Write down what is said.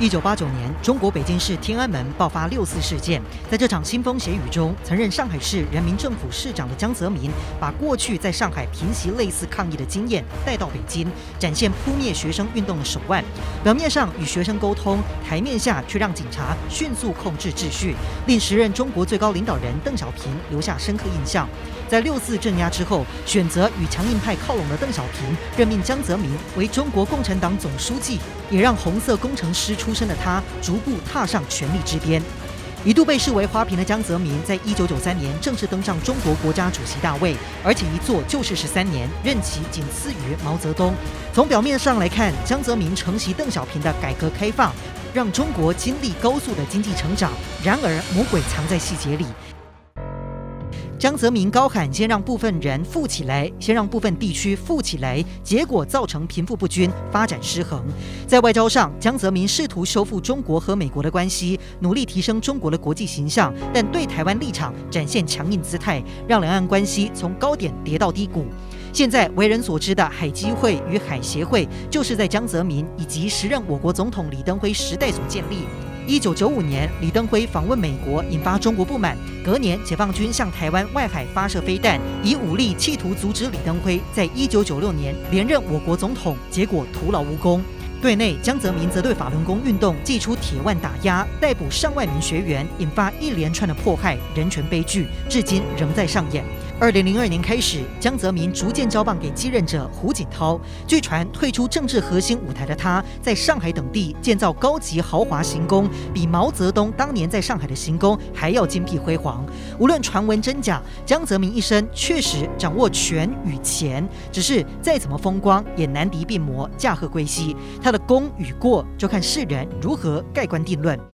一九八九年，中国北京市天安门爆发六四事件。在这场腥风血雨中，曾任上海市人民政府市长的江泽民，把过去在上海平息类似抗议的经验带到北京，展现扑灭学生运动的手腕。表面上与学生沟通，台面下却让警察迅速控制秩序，令时任中国最高领导人邓小平留下深刻印象。在六四镇压之后，选择与强硬派靠拢的邓小平任命江泽民为中国共产党总书记，也让红色工程师出出身的他逐步踏上权力之巅。一度被视为花瓶的江泽民，在一九九三年正式登上中国国家主席大位，而且一坐就是十三年，任期仅次于毛泽东。从表面上来看，江泽民承袭邓小平的改革开放，让中国经历高速的经济成长。然而，魔鬼藏在细节里。江泽民高喊“先让部分人富起来，先让部分地区富起来”，结果造成贫富不均、发展失衡。在外交上，江泽民试图修复中国和美国的关系，努力提升中国的国际形象，但对台湾立场展现强硬姿态，让两岸关系从高点跌到低谷。现在为人所知的海基会与海协会，就是在江泽民以及时任我国总统李登辉时代所建立。一九九五年，李登辉访问美国，引发中国不满。隔年，解放军向台湾外海发射飞弹，以武力企图阻止李登辉在一九九六年连任我国总统，结果徒劳无功。对内，江泽民则对法轮功运动祭出铁腕打压，逮捕上万名学员，引发一连串的迫害、人权悲剧，至今仍在上演。二零零二年开始，江泽民逐渐交棒给继任者胡锦涛。据传，退出政治核心舞台的他，在上海等地建造高级豪华行宫，比毛泽东当年在上海的行宫还要金碧辉煌。无论传闻真假，江泽民一生确实掌握权与钱，只是再怎么风光，也难敌病魔驾鹤归西。他的功与过，就看世人如何盖棺定论。